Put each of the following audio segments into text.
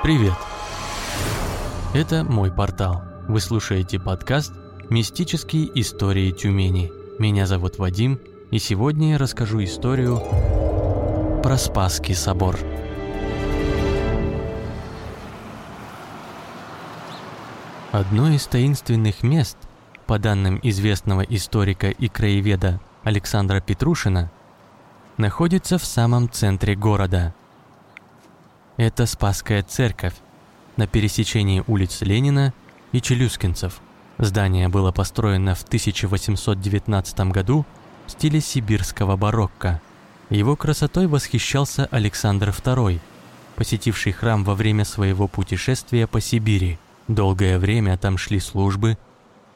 Привет! Это мой портал. Вы слушаете подкаст «Мистические истории Тюмени». Меня зовут Вадим, и сегодня я расскажу историю про Спасский собор. Одно из таинственных мест, по данным известного историка и краеведа Александра Петрушина, находится в самом центре города. Это Спасская церковь на пересечении улиц Ленина и Челюскинцев. Здание было построено в 1819 году в стиле сибирского барокко. Его красотой восхищался Александр II, посетивший храм во время своего путешествия по Сибири. Долгое время там шли службы,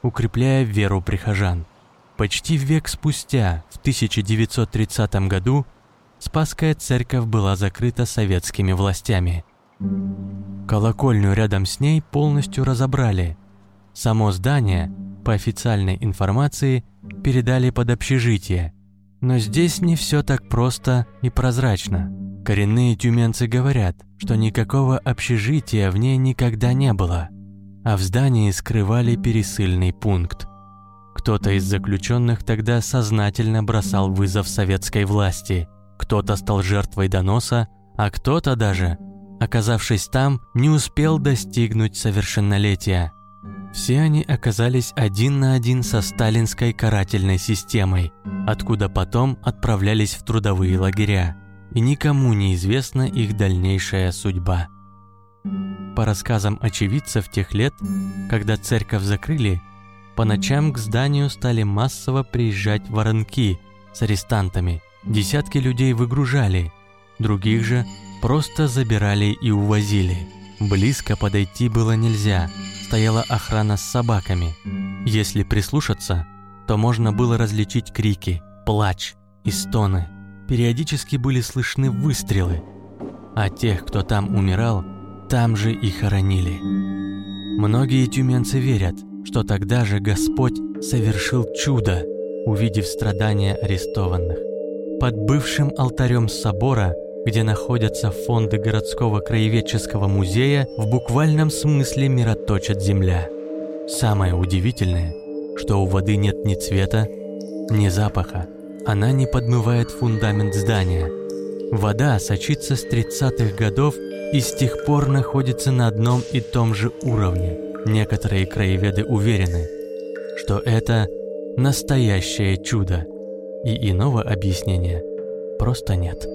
укрепляя веру прихожан. Почти век спустя, в 1930 году, Спасская церковь была закрыта советскими властями. Колокольню рядом с ней полностью разобрали. Само здание, по официальной информации, передали под общежитие. Но здесь не все так просто и прозрачно. Коренные тюменцы говорят, что никакого общежития в ней никогда не было – а в здании скрывали пересыльный пункт. Кто-то из заключенных тогда сознательно бросал вызов советской власти, кто-то стал жертвой доноса, а кто-то даже, оказавшись там, не успел достигнуть совершеннолетия. Все они оказались один на один со сталинской карательной системой, откуда потом отправлялись в трудовые лагеря, и никому не известна их дальнейшая судьба. По рассказам очевидцев тех лет, когда церковь закрыли, по ночам к зданию стали массово приезжать воронки с арестантами. Десятки людей выгружали, других же просто забирали и увозили. Близко подойти было нельзя, стояла охрана с собаками. Если прислушаться, то можно было различить крики, плач и стоны. Периодически были слышны выстрелы, а тех, кто там умирал, там же и хоронили. Многие тюменцы верят, что тогда же Господь совершил чудо, увидев страдания арестованных. Под бывшим алтарем собора, где находятся фонды городского краеведческого музея, в буквальном смысле мироточит земля. Самое удивительное, что у воды нет ни цвета, ни запаха. Она не подмывает фундамент здания. Вода сочится с 30-х годов и с тех пор находится на одном и том же уровне. Некоторые краеведы уверены, что это настоящее чудо, и иного объяснения просто нет.